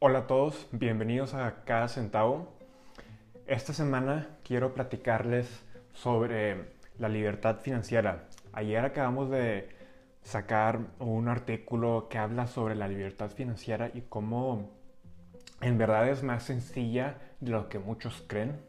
Hola a todos, bienvenidos a Cada Centavo. Esta semana quiero platicarles sobre la libertad financiera. Ayer acabamos de sacar un artículo que habla sobre la libertad financiera y cómo en verdad es más sencilla de lo que muchos creen.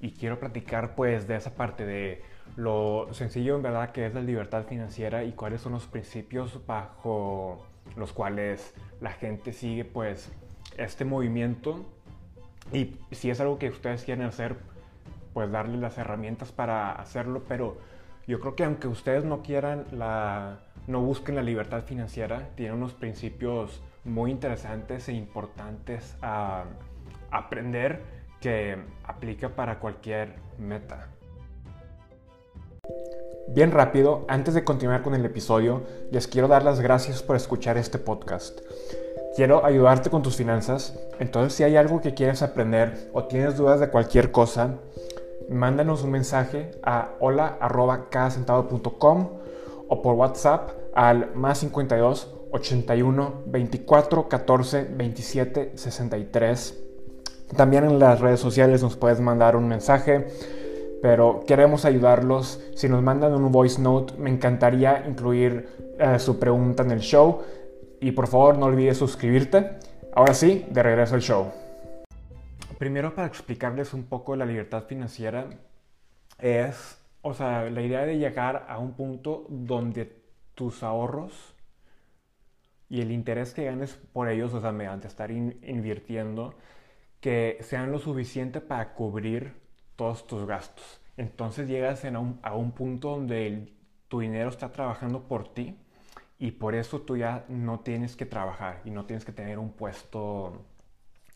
Y quiero platicar pues de esa parte de lo sencillo en verdad que es la libertad financiera y cuáles son los principios bajo los cuales la gente sigue pues este movimiento y si es algo que ustedes quieren hacer pues darles las herramientas para hacerlo pero yo creo que aunque ustedes no quieran la no busquen la libertad financiera tiene unos principios muy interesantes e importantes a aprender que aplica para cualquier meta. Bien rápido, antes de continuar con el episodio, les quiero dar las gracias por escuchar este podcast. Quiero ayudarte con tus finanzas, entonces si hay algo que quieres aprender o tienes dudas de cualquier cosa, mándanos un mensaje a hola.com o por WhatsApp al más 52 81 24 14 27 63. También en las redes sociales nos puedes mandar un mensaje pero queremos ayudarlos. Si nos mandan un voice note, me encantaría incluir eh, su pregunta en el show. Y por favor, no olvides suscribirte. Ahora sí, de regreso al show. Primero, para explicarles un poco la libertad financiera, es, o sea, la idea de llegar a un punto donde tus ahorros y el interés que ganes por ellos, o sea, mediante estar invirtiendo, que sean lo suficiente para cubrir todos tus gastos. Entonces llegas a, un, punto donde tu dinero está trabajando por ti y por eso tú ya no tienes que trabajar y no tienes que tener un puesto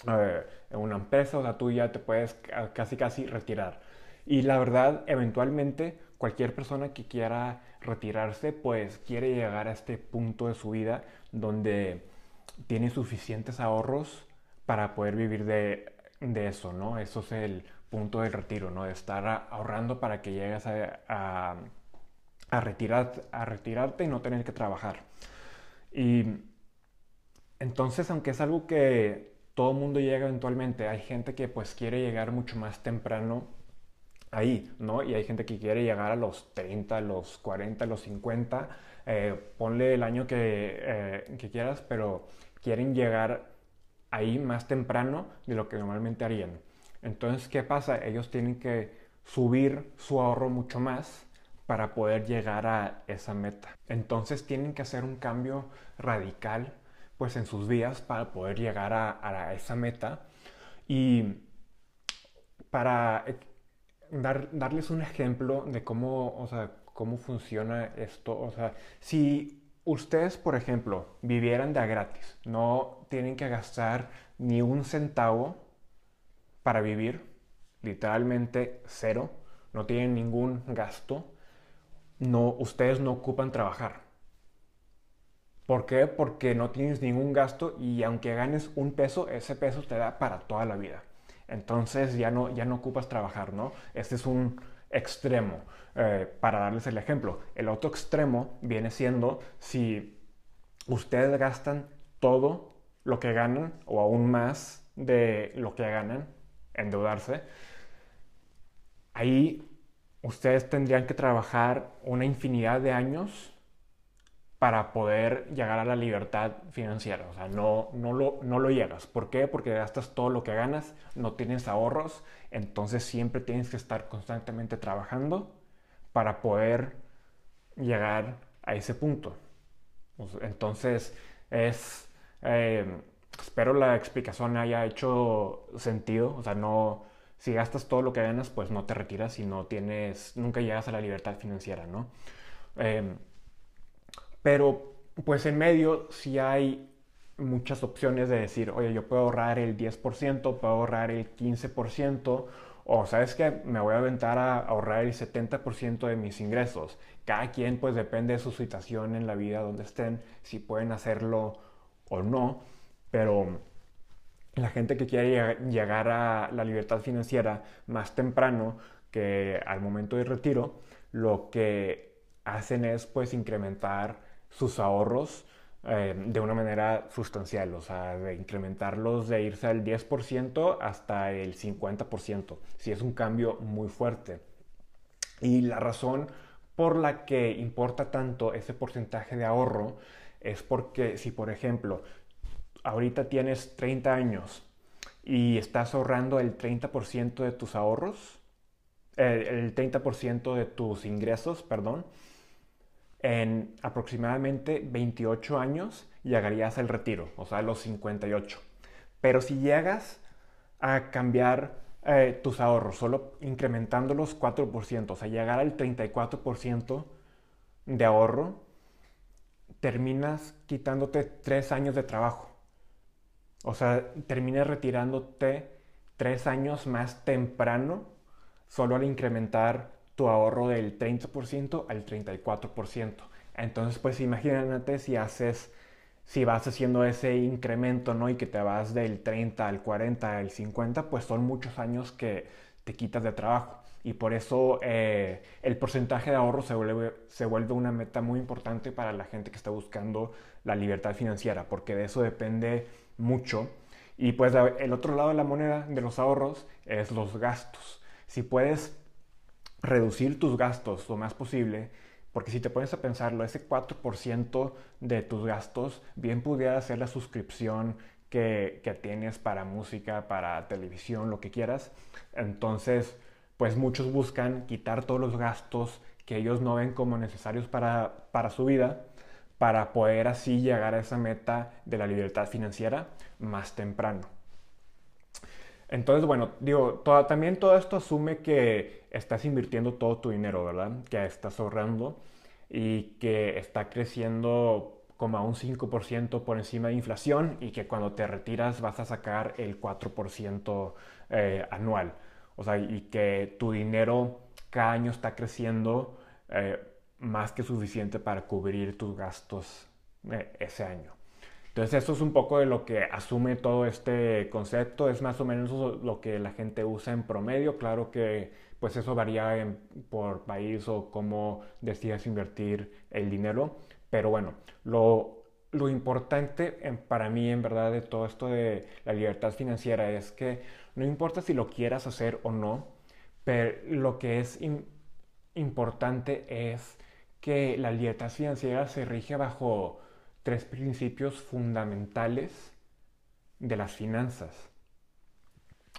eh, en una empresa, o sea, tú ya te puedes casi casi retirar. Y la verdad, eventualmente, cualquier persona que quiera retirarse, pues quiere llegar a este punto de su vida donde tiene suficientes ahorros para poder vivir de, de eso, ¿no? Eso es el punto del retiro, ¿no? De estar ahorrando para que llegues a, a, retirar, a retirarte y no tener que trabajar. Y entonces, aunque es algo que todo mundo llega eventualmente, hay gente que pues quiere llegar mucho más temprano ahí, ¿no? Y hay gente que quiere llegar a los 30, a los 40, a los 50, eh, ponle el año eh, que quieras, pero quieren llegar ahí más temprano de lo que normalmente harían. Entonces, ¿qué pasa? Ellos tienen que subir su ahorro mucho más para poder llegar a esa meta. Entonces tienen que hacer un cambio radical pues en sus vidas para poder llegar a, esa meta y para eh, darles un ejemplo de cómo, o sea, cómo funciona esto. O sea, si ustedes, por ejemplo, vivieran de gratis, no tienen que gastar ni un centavo para vivir, literalmente cero, no tienen ningún gasto, no, ustedes no ocupan trabajar. ¿Por qué? Porque no tienes ningún gasto y aunque ganes un peso, ese peso te da para toda la vida. Entonces ya no, ya no ocupas trabajar, ¿no? Este es un extremo. Eh, para darles el ejemplo, el otro extremo viene siendo si ustedes gastan todo lo que ganan o aún más de lo que ganan endeudarse, ahí ustedes tendrían que trabajar una infinidad de años para poder llegar a la libertad financiera. O sea, no, no, lo, no lo llegas. ¿Por qué? Porque gastas todo lo que ganas, no tienes ahorros, entonces siempre tienes que estar constantemente trabajando para poder llegar a ese punto. Entonces, es... Eh, espero la explicación haya hecho sentido. O sea, no, si gastas todo lo que ganas, pues no te retiras y no tienes, nunca llegas a la libertad financiera, ¿no? Em, pero, pues en medio sí hay muchas opciones de decir, oye, yo puedo ahorrar el 10%, puedo ahorrar el 15%, o sabes que me voy a aventar a ahorrar el 70% de mis ingresos. Cada quien pues depende de su situación en la vida donde estén, si pueden hacerlo o no. Pero la gente que quiere llegar a la libertad financiera más temprano que al momento de retiro, lo que hacen es pues incrementar sus ahorros eh, de una manera sustancial, o sea, de incrementarlos de irse al 10% hasta el 50%, si es un cambio muy fuerte. Y la razón por la que importa tanto ese porcentaje de ahorro es porque si, por ejemplo, ahorita tienes 30 años y estás ahorrando el 30% de tus ahorros, el 30% de tus ingresos, perdón, en aproximadamente 28 años llegarías al retiro, o sea, a los 58. Pero si llegas a cambiar eh, tus ahorros, solo incrementando los 4%, o sea, llegar al 34% de ahorro, terminas quitándote 3 años de trabajo. O sea, terminas retirándote 3 años más temprano solo al incrementar tu ahorro del 30% al 34%. Entonces, pues imagínate si haces, si vas haciendo ese incremento, ¿no? Y que te vas del 30 al 40 al 50, pues son muchos años que te quitas de trabajo. Y por eso eh, el porcentaje de ahorro se vuelve, se vuelve una meta muy importante para la gente que está buscando la libertad financiera, porque de eso depende mucho. Y pues el otro lado de la moneda de los ahorros es los gastos. Si puedes reducir tus gastos lo más posible, porque si te pones a pensarlo, ese 4% de tus gastos bien pudiera ser la suscripción que, que, tienes para música, para televisión, lo que quieras. Entonces, pues muchos buscan quitar todos los gastos que ellos no ven como necesarios para, para su vida, para poder así llegar a esa meta de la libertad financiera más temprano. Entonces, bueno, digo, también todo esto asume que estás invirtiendo todo tu dinero, ¿verdad? Que estás ahorrando y que está creciendo como a un 5% por encima de inflación y que cuando te retiras vas a sacar el 4% eh, anual. O sea, y que tu dinero cada año está creciendo eh, más que suficiente para cubrir tus gastos eh, ese año. Entonces eso es un poco de lo que asume todo este concepto, es más o menos lo que la gente usa en promedio, claro que pues eso varía por país o cómo decidas invertir el dinero, pero bueno, lo, lo importante para mí en verdad de todo esto de la libertad financiera es que no importa si lo quieras hacer o no, pero lo que es importante es que la libertad financiera se rige bajo tres principios fundamentales de las finanzas.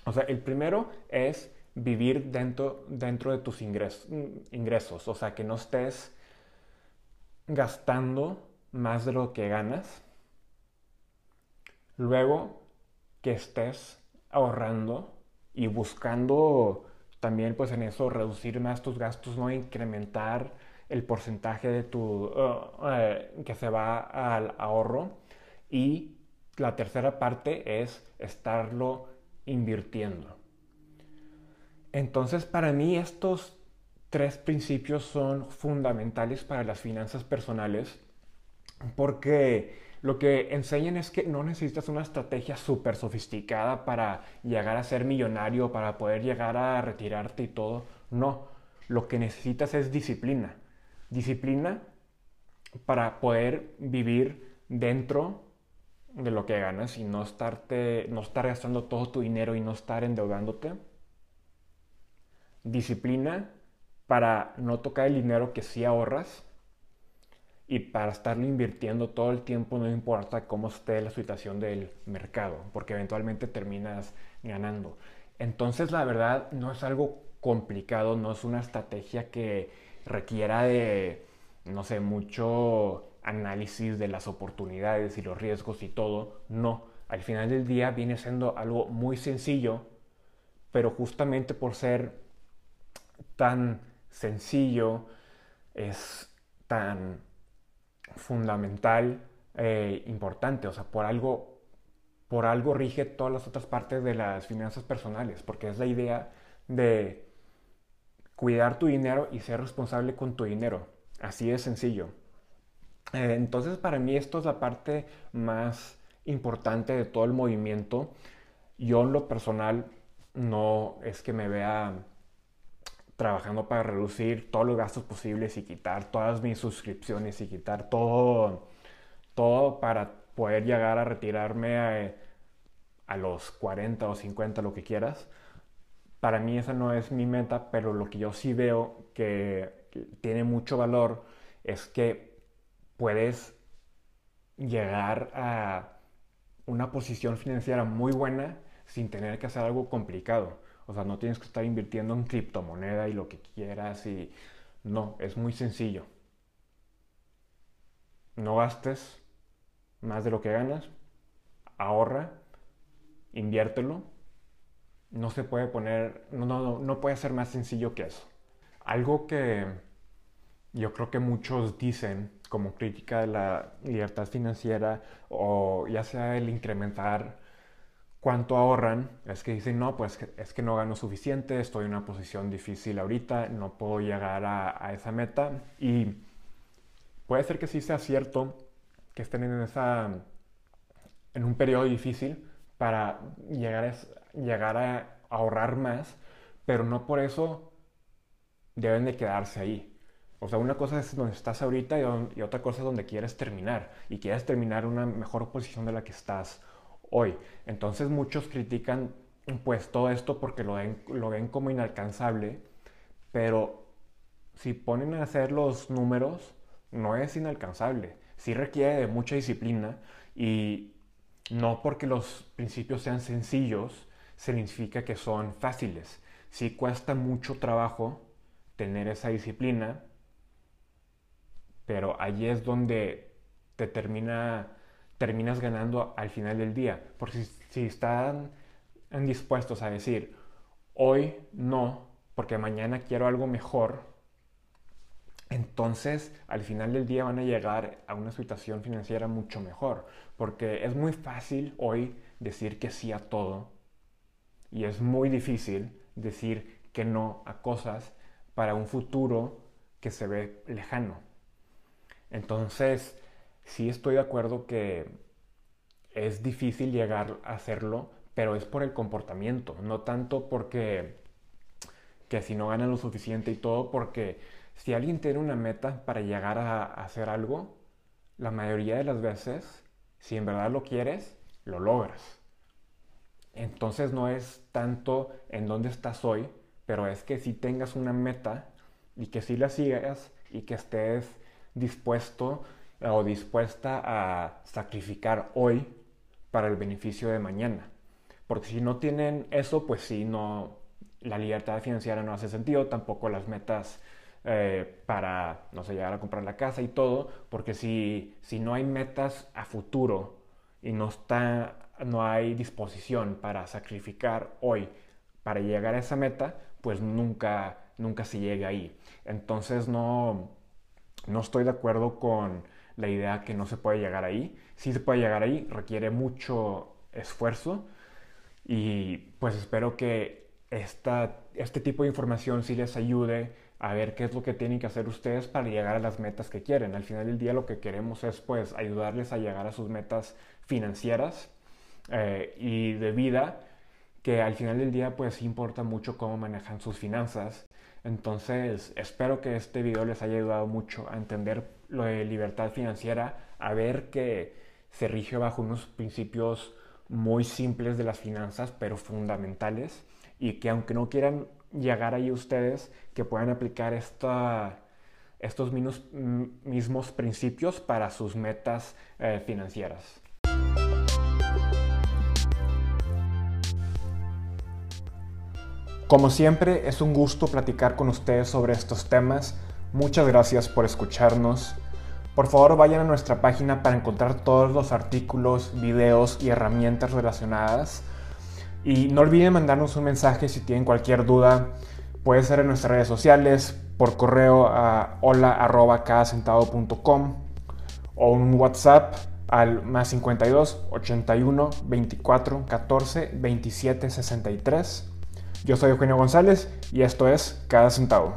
O sea, el primero es vivir dentro, dentro de tus ingresos, o sea, que no estés gastando más de lo que ganas. Luego, que estés ahorrando y buscando también pues en eso reducir más tus gastos, no incrementar el porcentaje de tu, uh, eh, que se va al ahorro y la tercera parte es estarlo invirtiendo. Entonces para mí estos tres principios son fundamentales para las finanzas personales porque lo que enseñan es que no necesitas una estrategia súper sofisticada para llegar a ser millonario, para poder llegar a retirarte y todo. No, lo que necesitas es disciplina disciplina para poder vivir dentro de lo que ganas y no, estarte, no estar gastando todo tu dinero y no estar endeudándote. Disciplina para no tocar el dinero que sí ahorras y para estarlo invirtiendo todo el tiempo, no importa cómo esté la situación del mercado, porque eventualmente terminas ganando. Entonces la verdad no es algo complicado, no es una estrategia que requiera de, no sé, mucho análisis de las oportunidades y los riesgos y todo. No, al final del día viene siendo algo muy sencillo, pero justamente por ser tan sencillo, es tan fundamental, e importante, o sea, por algo, por algo rige todas las otras partes de las finanzas personales, porque es la idea de cuidar tu dinero y ser responsable con tu dinero. Así de sencillo. Eh, entonces para mí esto es la parte más importante de todo el movimiento. Yo en lo personal no es que me vea trabajando para reducir todos los gastos posibles y quitar todas mis suscripciones y quitar todo, todo para poder llegar a retirarme a, a los 40 o 50, lo que quieras. Para mí esa no es mi meta, pero lo que yo sí veo que tiene mucho valor es que puedes llegar a una posición financiera muy buena sin tener que hacer algo complicado. O sea, no tienes que estar invirtiendo en criptomoneda y lo que quieras y no, es muy sencillo. No gastes más de lo que ganas, ahorra, inviértelo. No se puede poner, no, no, no puede ser más sencillo que eso. Algo que yo creo que muchos dicen como crítica de la libertad financiera o ya sea el incrementar cuánto ahorran, es que dicen, no, pues es que no gano suficiente, estoy en una posición difícil ahorita, no puedo llegar a, esa meta y puede ser que sí sea cierto que estén en esa en un periodo difícil para llegar llegar a ahorrar más, pero no por eso deben de quedarse ahí. O sea, una cosa es donde estás ahorita y, otra cosa es donde quieres terminar. Y quieres terminar una mejor posición de la que estás hoy. Entonces muchos critican pues todo esto porque lo ven, lo ven como inalcanzable. Pero si ponen a hacer los números, no es inalcanzable. Sí requiere de mucha disciplina y no porque los principios sean sencillos significa que son fáciles. Sí cuesta mucho trabajo tener esa disciplina pero allí es donde te termina, terminas ganando al final del día. Porque si, están dispuestos a decir, hoy no, porque mañana quiero algo mejor, entonces al final del día van a llegar a una situación financiera mucho mejor. Porque es muy fácil hoy decir que sí a todo y es muy difícil decir que no a cosas para un futuro que se ve lejano. Entonces, sí estoy de acuerdo que es difícil llegar a hacerlo, pero es por el comportamiento, no tanto porque que si no ganan lo suficiente y todo, porque si alguien tiene una meta para llegar a, hacer algo, la mayoría de las veces, si en verdad lo quieres, lo logras. Entonces no es tanto en dónde estás hoy, pero es que si tengas una meta y que si la sigas y que estés dispuesto o dispuesta a sacrificar hoy para el beneficio de mañana. Porque si no tienen eso, pues si no, la libertad financiera no hace sentido, tampoco las metas eh, para, no sé, llegar a comprar la casa y todo, porque si, si no hay metas a futuro y no, está, no hay disposición para sacrificar hoy para llegar a esa meta, pues nunca, nunca se llega ahí. Entonces no, no estoy de acuerdo con la idea que no se puede llegar ahí. Sí se puede llegar ahí, requiere mucho esfuerzo y pues espero que esta, este tipo de información sí les ayude a ver qué es lo que tienen que hacer ustedes para llegar a las metas que quieren. Al final del día lo que queremos es pues ayudarles a llegar a sus metas financieras eh, y de vida, que al final del día pues importa mucho cómo manejan sus finanzas entonces, espero que este video les haya ayudado mucho a entender lo de libertad financiera, a ver que se rige bajo unos principios muy simples de las finanzas, pero fundamentales, y que aunque no quieran llegar ahí ustedes, que puedan aplicar estos mismos, principios para sus metas eh, financieras. Como siempre, es un gusto platicar con ustedes sobre estos temas. Muchas gracias por escucharnos. Por favor, vayan a nuestra página para encontrar todos los artículos, videos y herramientas relacionadas. Y no olviden mandarnos un mensaje si tienen cualquier duda. Puede ser en nuestras redes sociales, por correo a hola.com o un WhatsApp al más 52 81 24 14 27 63. Yo soy Eugenio González y esto es Cada Centavo.